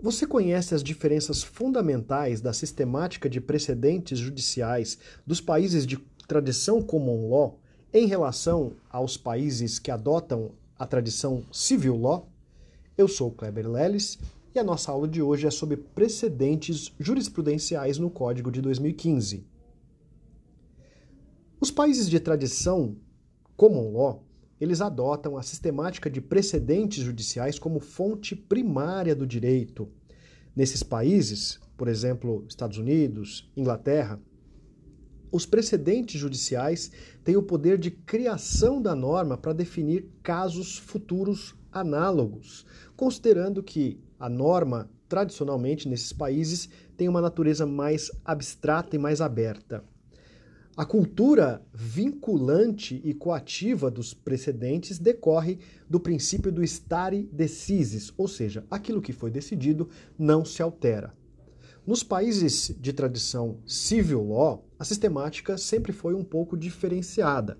Você conhece as diferenças fundamentais da sistemática de precedentes judiciais dos países de tradição common law em relação aos países que adotam a tradição civil law? Eu sou Kleber Leles e a nossa aula de hoje é sobre precedentes jurisprudenciais no Código de 2015. Os países de tradição common law eles adotam a sistemática de precedentes judiciais como fonte primária do direito. Nesses países, por exemplo, Estados Unidos, Inglaterra, os precedentes judiciais têm o poder de criação da norma para definir casos futuros análogos, considerando que a norma, tradicionalmente nesses países, tem uma natureza mais abstrata e mais aberta. A cultura vinculante e coativa dos precedentes decorre do princípio do stare decisis, ou seja, aquilo que foi decidido não se altera. Nos países de tradição civil law, a sistemática sempre foi um pouco diferenciada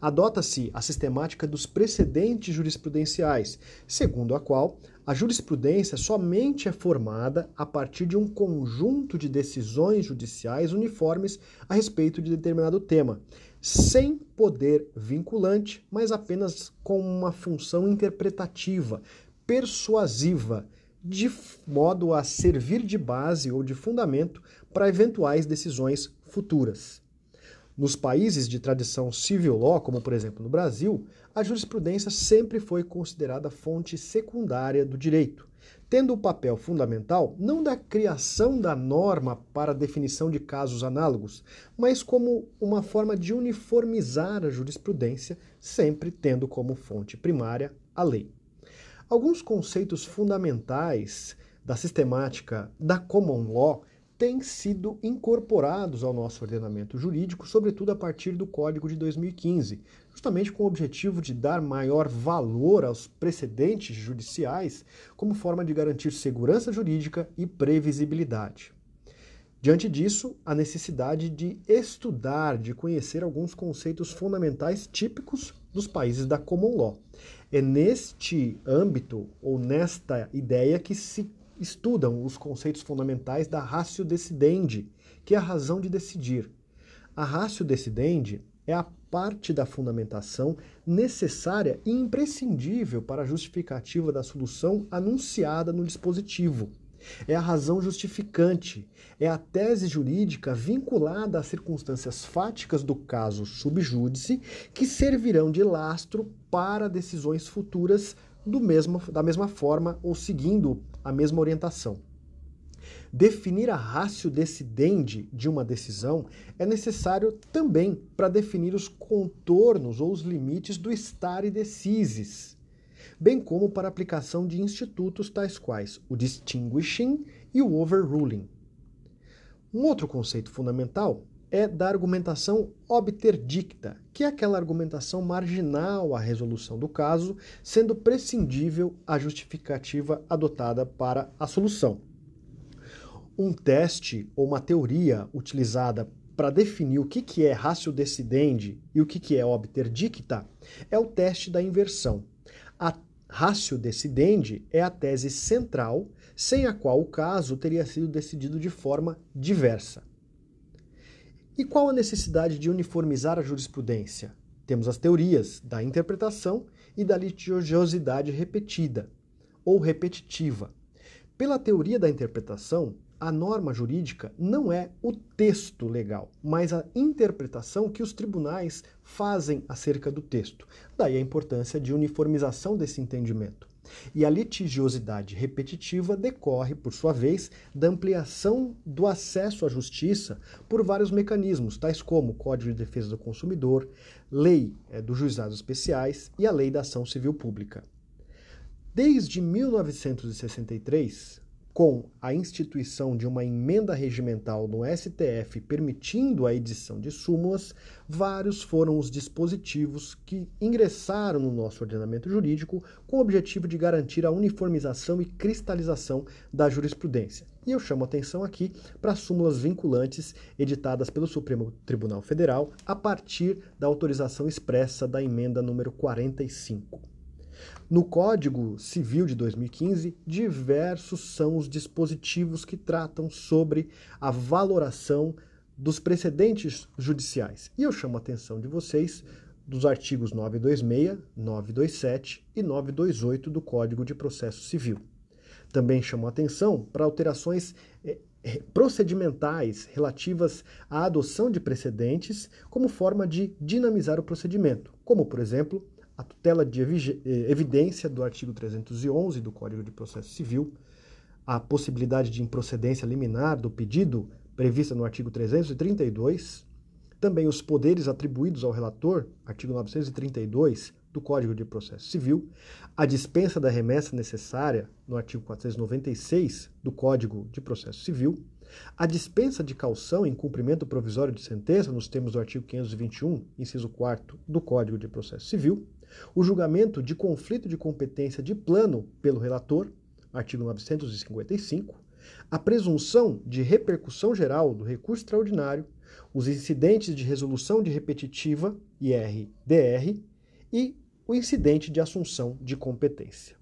adota-se a sistemática dos precedentes jurisprudenciais, segundo a qual a jurisprudência somente é formada a partir de um conjunto de decisões judiciais uniformes a respeito de determinado tema, sem poder vinculante, mas apenas com uma função interpretativa, persuasiva, de modo a servir de base ou de fundamento para eventuais decisões futuras. Nos países de tradição civil law, como por exemplo no Brasil, a jurisprudência sempre foi considerada fonte secundária do direito, tendo o papel fundamental não da criação da norma para definição de casos análogos, mas como uma forma de uniformizar a jurisprudência, sempre tendo como fonte primária a lei. Alguns conceitos fundamentais da sistemática da common law têm sido incorporados ao nosso ordenamento jurídico, sobretudo a partir do Código de 2015, justamente com o objetivo de dar maior valor aos precedentes judiciais como forma de garantir segurança jurídica e previsibilidade. Diante disso, a necessidade de estudar, de conhecer alguns conceitos fundamentais típicos dos países da common law. É neste âmbito ou nesta ideia que se estudam os conceitos fundamentais da ratio decidendi, que é a razão de decidir. A ratio decidendi é a parte da fundamentação necessária e imprescindível para a justificativa da solução anunciada no dispositivo. É a razão justificante, é a tese jurídica vinculada às circunstâncias fáticas do caso subjúdice que servirão de lastro para decisões futuras do mesmo, da mesma forma ou seguindo a mesma orientação. Definir a ratio decidendi de uma decisão é necessário também para definir os contornos ou os limites do stare decisis, bem como para a aplicação de institutos tais quais o distinguishing e o overruling. Um outro conceito fundamental é da argumentação obterdicta, que é aquela argumentação marginal à resolução do caso, sendo prescindível a justificativa adotada para a solução. Um teste ou uma teoria utilizada para definir o que é ratio decidendi e o que é obterdicta é o teste da inversão. A ratio decidendi é a tese central, sem a qual o caso teria sido decidido de forma diversa. E qual a necessidade de uniformizar a jurisprudência? Temos as teorias da interpretação e da litigiosidade repetida ou repetitiva. Pela teoria da interpretação, a norma jurídica não é o texto legal, mas a interpretação que os tribunais fazem acerca do texto. Daí a importância de uniformização desse entendimento. E a litigiosidade repetitiva decorre, por sua vez, da ampliação do acesso à justiça por vários mecanismos, tais como o Código de Defesa do Consumidor, Lei é, dos Juizados Especiais e a Lei da Ação Civil Pública. Desde 1963, com a instituição de uma emenda regimental no STF permitindo a edição de súmulas, vários foram os dispositivos que ingressaram no nosso ordenamento jurídico com o objetivo de garantir a uniformização e cristalização da jurisprudência. E eu chamo atenção aqui para súmulas vinculantes editadas pelo Supremo Tribunal Federal a partir da autorização expressa da emenda número 45. No Código Civil de 2015, diversos são os dispositivos que tratam sobre a valoração dos precedentes judiciais. E eu chamo a atenção de vocês dos artigos 926, 927 e 928 do Código de Processo Civil. Também chamo a atenção para alterações eh, eh, procedimentais relativas à adoção de precedentes como forma de dinamizar o procedimento, como, por exemplo, a tutela de eh, evidência do artigo 311 do Código de Processo Civil, a possibilidade de improcedência liminar do pedido prevista no artigo 332, também os poderes atribuídos ao relator, artigo 932 do Código de Processo Civil, a dispensa da remessa necessária, no artigo 496 do Código de Processo Civil, a dispensa de calção em cumprimento provisório de sentença, nos termos do artigo 521, inciso 4 do Código de Processo Civil, o julgamento de conflito de competência de plano pelo relator, artigo 955, a presunção de repercussão geral do recurso extraordinário, os incidentes de resolução de repetitiva, IR-DR, e o incidente de assunção de competência.